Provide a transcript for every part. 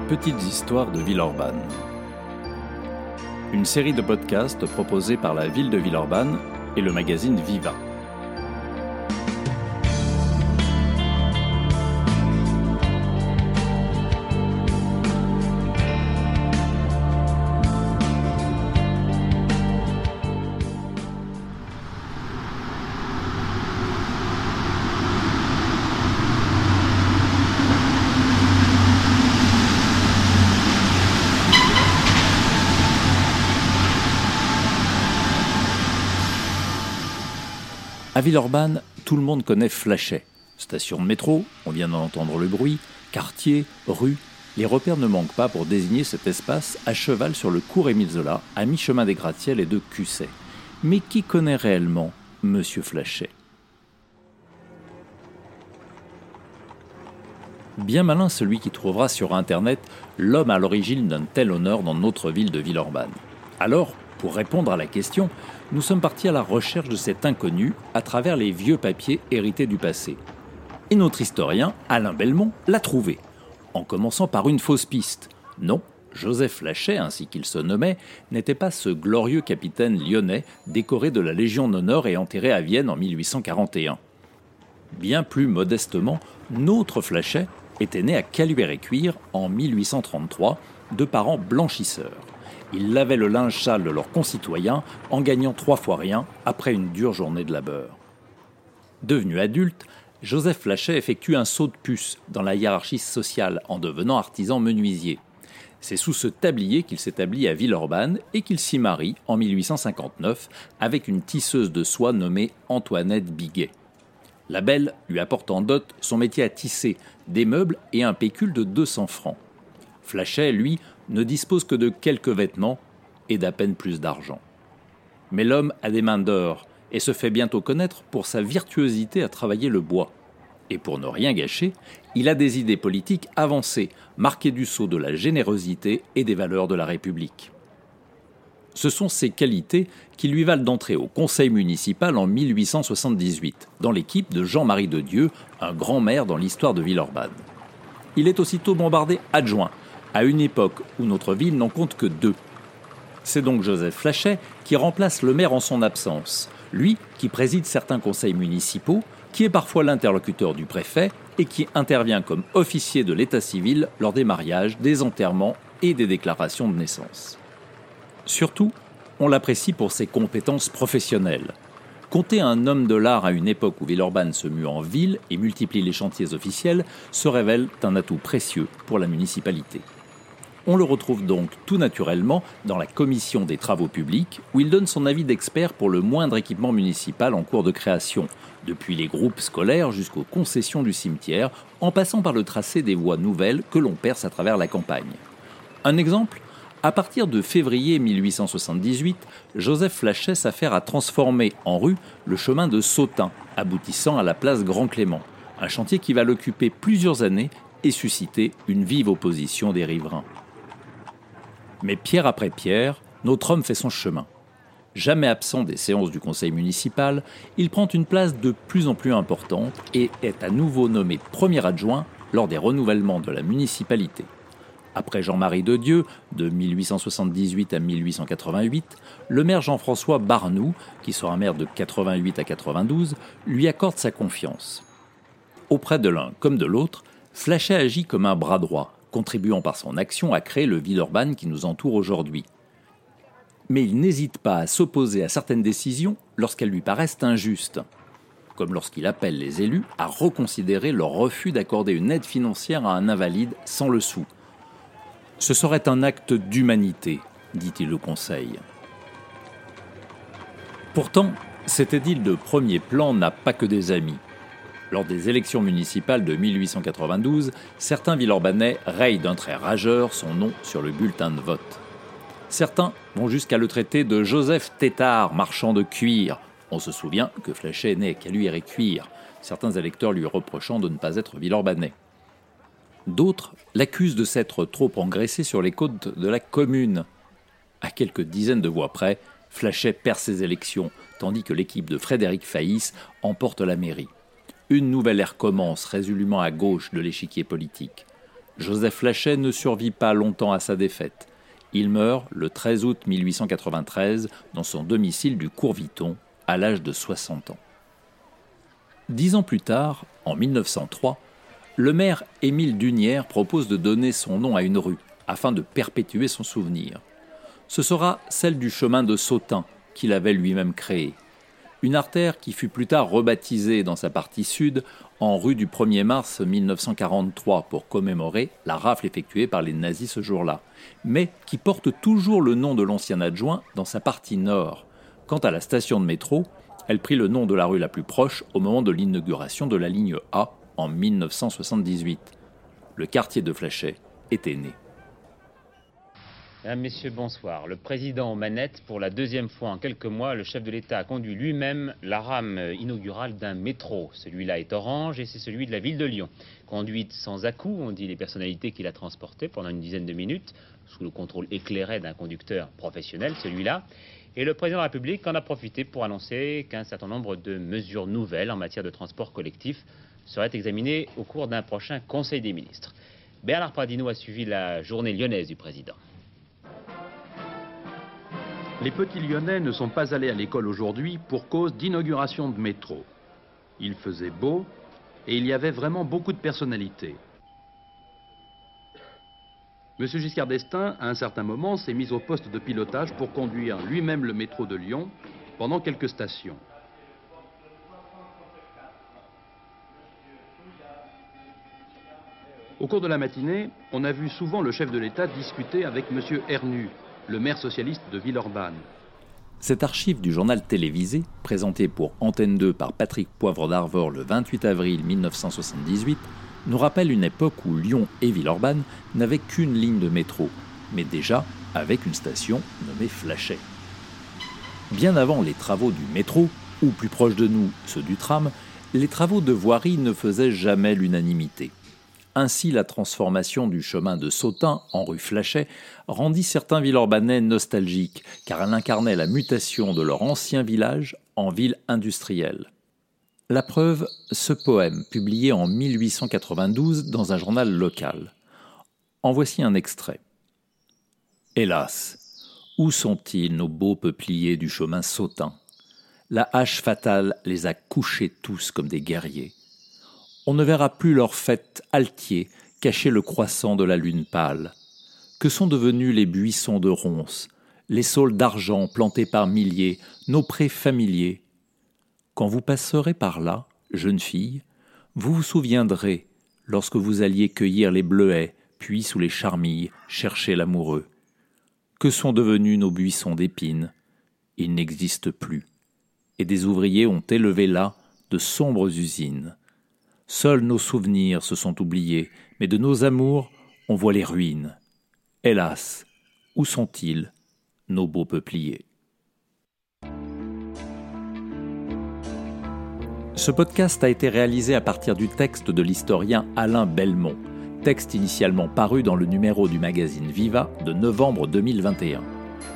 Petites histoires de Villeurbanne. Une série de podcasts proposés par la ville de Villeurbanne et le magazine Viva. À Villeurbanne, tout le monde connaît Flachet. Station de métro, on vient d'en entendre le bruit, quartier, rue, les repères ne manquent pas pour désigner cet espace à cheval sur le cours Émile Zola, à mi-chemin des gratte-ciels et de Cusset. Mais qui connaît réellement Monsieur Flachet? Bien malin celui qui trouvera sur Internet l'homme à l'origine d'un tel honneur dans notre ville de Villeurbanne. Alors, pour répondre à la question, nous sommes partis à la recherche de cet inconnu à travers les vieux papiers hérités du passé. Et notre historien, Alain Belmont, l'a trouvé, en commençant par une fausse piste. Non, Joseph Lachet, ainsi qu'il se nommait, n'était pas ce glorieux capitaine lyonnais décoré de la Légion d'honneur et enterré à Vienne en 1841. Bien plus modestement, notre Flachet était né à Caluire-et-Cuire en 1833 de parents blanchisseurs. Ils lavaient le linge sale de leurs concitoyens en gagnant trois fois rien après une dure journée de labeur. Devenu adulte, Joseph Flachet effectue un saut de puce dans la hiérarchie sociale en devenant artisan menuisier. C'est sous ce tablier qu'il s'établit à Villeurbanne et qu'il s'y marie en 1859 avec une tisseuse de soie nommée Antoinette Biguet. La belle lui apporte en dot son métier à tisser, des meubles et un pécule de 200 francs. Flachet, lui, ne dispose que de quelques vêtements et d'à peine plus d'argent. Mais l'homme a des mains d'or et se fait bientôt connaître pour sa virtuosité à travailler le bois. Et pour ne rien gâcher, il a des idées politiques avancées, marquées du sceau de la générosité et des valeurs de la République. Ce sont ces qualités qui lui valent d'entrer au conseil municipal en 1878, dans l'équipe de Jean-Marie de Dieu, un grand maire dans l'histoire de Villeurbanne. Il est aussitôt bombardé adjoint, à une époque où notre ville n'en compte que deux. C'est donc Joseph Flachet qui remplace le maire en son absence, lui qui préside certains conseils municipaux, qui est parfois l'interlocuteur du préfet et qui intervient comme officier de l'état civil lors des mariages, des enterrements et des déclarations de naissance. Surtout, on l'apprécie pour ses compétences professionnelles. Compter un homme de l'art à une époque où Villeurbanne se mue en ville et multiplie les chantiers officiels se révèle un atout précieux pour la municipalité. On le retrouve donc tout naturellement dans la commission des travaux publics, où il donne son avis d'expert pour le moindre équipement municipal en cours de création, depuis les groupes scolaires jusqu'aux concessions du cimetière, en passant par le tracé des voies nouvelles que l'on perce à travers la campagne. Un exemple à partir de février 1878, Joseph Flachet s'affaire à transformer en rue le chemin de Sautin, aboutissant à la place Grand Clément, un chantier qui va l'occuper plusieurs années et susciter une vive opposition des riverains. Mais pierre après pierre, notre homme fait son chemin. Jamais absent des séances du conseil municipal, il prend une place de plus en plus importante et est à nouveau nommé premier adjoint lors des renouvellements de la municipalité. Après Jean-Marie de Dieu, de 1878 à 1888, le maire Jean-François Barnoux, qui sera maire de 88 à 92, lui accorde sa confiance. Auprès de l'un comme de l'autre, Flachet agit comme un bras droit, contribuant par son action à créer le Villeurbanne qui nous entoure aujourd'hui. Mais il n'hésite pas à s'opposer à certaines décisions lorsqu'elles lui paraissent injustes, comme lorsqu'il appelle les élus à reconsidérer leur refus d'accorder une aide financière à un invalide sans le sou. Ce serait un acte d'humanité, dit-il au Conseil. Pourtant, cet édile de premier plan n'a pas que des amis. Lors des élections municipales de 1892, certains Villeurbanais rayent d'un trait rageur son nom sur le bulletin de vote. Certains vont jusqu'à le traiter de Joseph Tétard, marchand de cuir. On se souvient que Flachet est né qu'à lui et cuir, certains électeurs lui reprochant de ne pas être Villeurbanais. D'autres l'accusent de s'être trop engraissé sur les côtes de la commune. À quelques dizaines de voix près, Flachet perd ses élections, tandis que l'équipe de Frédéric Faïs emporte la mairie une nouvelle ère commence résolument à gauche de l'échiquier politique. Joseph Flachet ne survit pas longtemps à sa défaite. Il meurt le 13 août 1893 dans son domicile du Courviton, à l'âge de 60 ans. Dix ans plus tard, en 1903, le maire Émile Dunière propose de donner son nom à une rue afin de perpétuer son souvenir. Ce sera celle du chemin de Sautin qu'il avait lui-même créé. Une artère qui fut plus tard rebaptisée dans sa partie sud en rue du 1er mars 1943 pour commémorer la rafle effectuée par les nazis ce jour-là, mais qui porte toujours le nom de l'ancien adjoint dans sa partie nord. Quant à la station de métro, elle prit le nom de la rue la plus proche au moment de l'inauguration de la ligne A en 1978. Le quartier de Flachet était né. Mesdames, Messieurs, bonsoir. Le président aux manettes, pour la deuxième fois en quelques mois, le chef de l'État a conduit lui-même la rame inaugurale d'un métro. Celui-là est orange et c'est celui de la ville de Lyon. Conduite sans à-coups, on dit les personnalités qui l'a transporté pendant une dizaine de minutes, sous le contrôle éclairé d'un conducteur professionnel, celui-là. Et le président de la République en a profité pour annoncer qu'un certain nombre de mesures nouvelles en matière de transport collectif seraient examinées au cours d'un prochain Conseil des ministres. Bernard Pradino a suivi la journée lyonnaise du président. Les petits Lyonnais ne sont pas allés à l'école aujourd'hui pour cause d'inauguration de métro. Il faisait beau et il y avait vraiment beaucoup de personnalités. Monsieur Giscard d'Estaing, à un certain moment, s'est mis au poste de pilotage pour conduire lui-même le métro de Lyon pendant quelques stations. Au cours de la matinée, on a vu souvent le chef de l'État discuter avec Monsieur Hernu, le maire socialiste de Villeurbanne. Cette archive du journal télévisé, présentée pour Antenne 2 par Patrick Poivre d'Arvor le 28 avril 1978, nous rappelle une époque où Lyon et Villeurbanne n'avaient qu'une ligne de métro, mais déjà avec une station nommée Flachet. Bien avant les travaux du métro, ou plus proche de nous ceux du tram, les travaux de voirie ne faisaient jamais l'unanimité. Ainsi, la transformation du chemin de Sautin en rue Flachet rendit certains Villeurbanais nostalgiques, car elle incarnait la mutation de leur ancien village en ville industrielle. La preuve, ce poème, publié en 1892 dans un journal local. En voici un extrait. Hélas, où sont-ils nos beaux peupliers du chemin Sautin? La hache fatale les a couchés tous comme des guerriers on ne verra plus leurs fêtes altiers cacher le croissant de la lune pâle. Que sont devenus les buissons de ronces, les saules d'argent plantés par milliers, nos prés familiers? Quand vous passerez par là, jeune fille, vous vous souviendrez, lorsque vous alliez cueillir les bleuets, puis sous les charmilles chercher l'amoureux. Que sont devenus nos buissons d'épines? Ils n'existent plus. Et des ouvriers ont élevé là de sombres usines. Seuls nos souvenirs se sont oubliés, mais de nos amours, on voit les ruines. Hélas, où sont-ils, nos beaux peupliers? Ce podcast a été réalisé à partir du texte de l'historien Alain Belmont, texte initialement paru dans le numéro du magazine Viva de novembre 2021.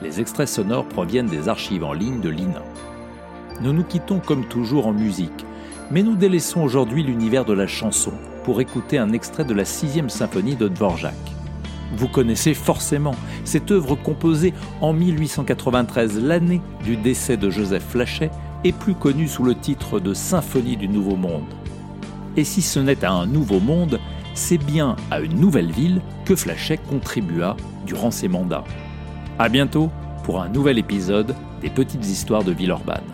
Les extraits sonores proviennent des archives en ligne de l'INA. Nous nous quittons comme toujours en musique mais nous délaissons aujourd'hui l'univers de la chanson pour écouter un extrait de la sixième symphonie de Dvorak. Vous connaissez forcément cette œuvre composée en 1893, l'année du décès de Joseph Flachet, et plus connue sous le titre de Symphonie du Nouveau Monde. Et si ce n'est à un nouveau monde, c'est bien à une nouvelle ville que Flachet contribua durant ses mandats. A bientôt pour un nouvel épisode des Petites Histoires de Villeurbanne.